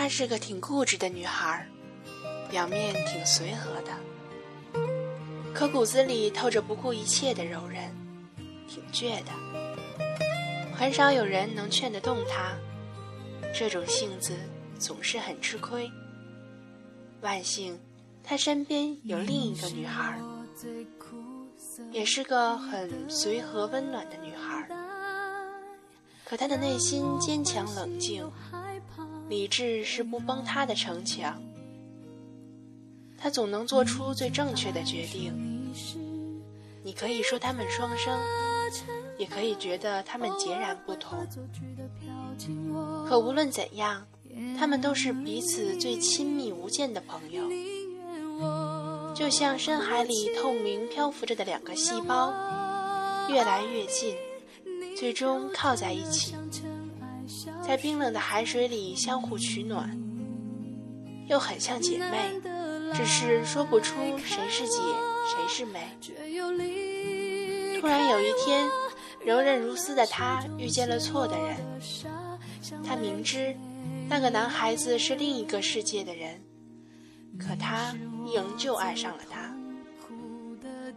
她是个挺固执的女孩，表面挺随和的，可骨子里透着不顾一切的柔韧，挺倔的。很少有人能劝得动她，这种性子总是很吃亏。万幸，她身边有另一个女孩，也是个很随和温暖的女孩。可她的内心坚强冷静。理智是不崩塌的城墙，他总能做出最正确的决定。你可以说他们双生，也可以觉得他们截然不同。可无论怎样，他们都是彼此最亲密无间的朋友，就像深海里透明漂浮着的两个细胞，越来越近，最终靠在一起。在冰冷的海水里相互取暖，又很像姐妹，只是说不出谁是姐，谁是妹。突然有一天，柔韧如丝的她遇见了错的人。她明知那个男孩子是另一个世界的人，可她仍旧爱上了他，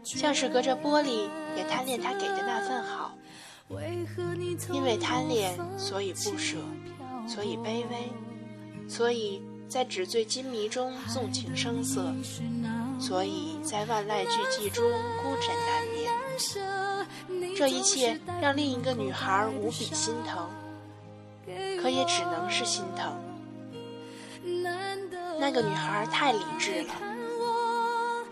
像是隔着玻璃也贪恋他给的那份好。因为贪恋，所以不舍，所以卑微，所以在纸醉金迷中纵情声色，所以在万籁俱寂中孤枕难眠。这一切让另一个女孩无比心疼，可也只能是心疼。那个女孩太理智了，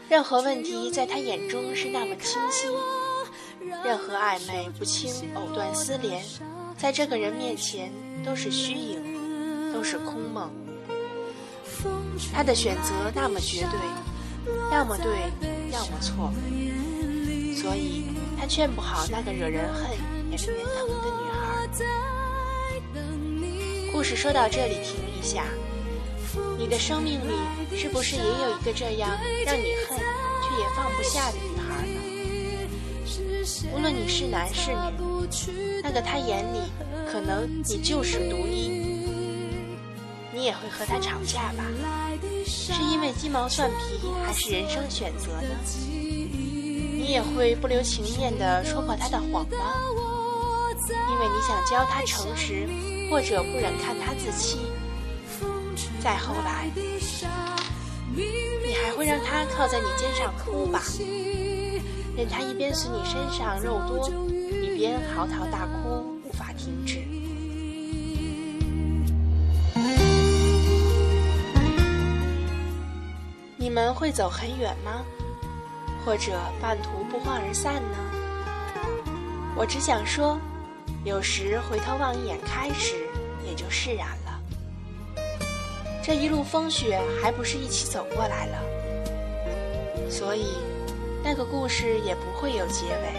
任何问题在她眼中是那么清晰。任何暧昧不清、藕断丝连，在这个人面前都是虚影，都是空梦。他的选择那么绝对，要么对，要么错，所以他劝不好那个惹人恨也令人疼的女孩。故事说到这里，停一下。你的生命里是不是也有一个这样让你恨却也放不下的女？无论你是男是女，那个他眼里可能你就是独一，你也会和他吵架吧？是因为鸡毛蒜皮，还是人生选择呢？你也会不留情面地戳破他的谎吗？因为你想教他诚实，或者不忍看他自欺。再后来，你还会让他靠在你肩上哭吧？任他一边随你身上肉多，一边嚎啕大哭，无法停止。你们会走很远吗？或者半途不欢而散呢？我只想说，有时回头望一眼开始，也就释然了。这一路风雪，还不是一起走过来了？所以。那个故事也不会有结尾，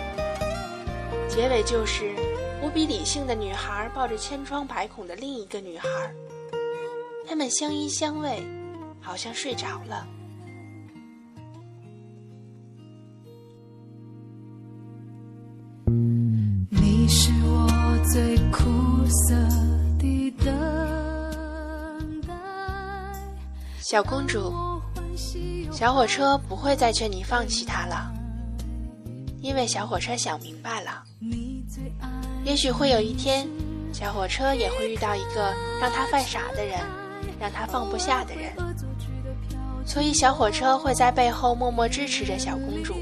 结尾就是无比理性的女孩抱着千疮百孔的另一个女孩，他们相依相偎，好像睡着了。你是我最苦涩的等待，小公主。小火车不会再劝你放弃他了，因为小火车想明白了，也许会有一天，小火车也会遇到一个让他犯傻的人，让他放不下的人，所以小火车会在背后默默支持着小公主，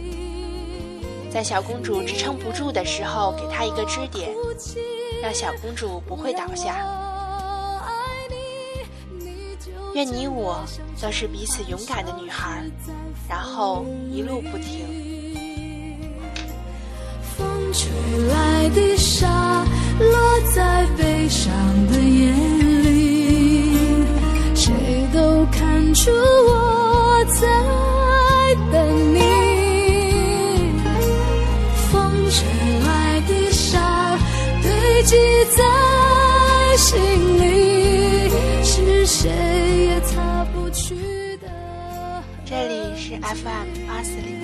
在小公主支撑不住的时候，给她一个支点，让小公主不会倒下。愿你我都是彼此勇敢的女孩，然后一路不停。风吹来的沙落在悲伤的眼里，谁都看出我在等你。风吹来的沙堆积在 FM Iceland.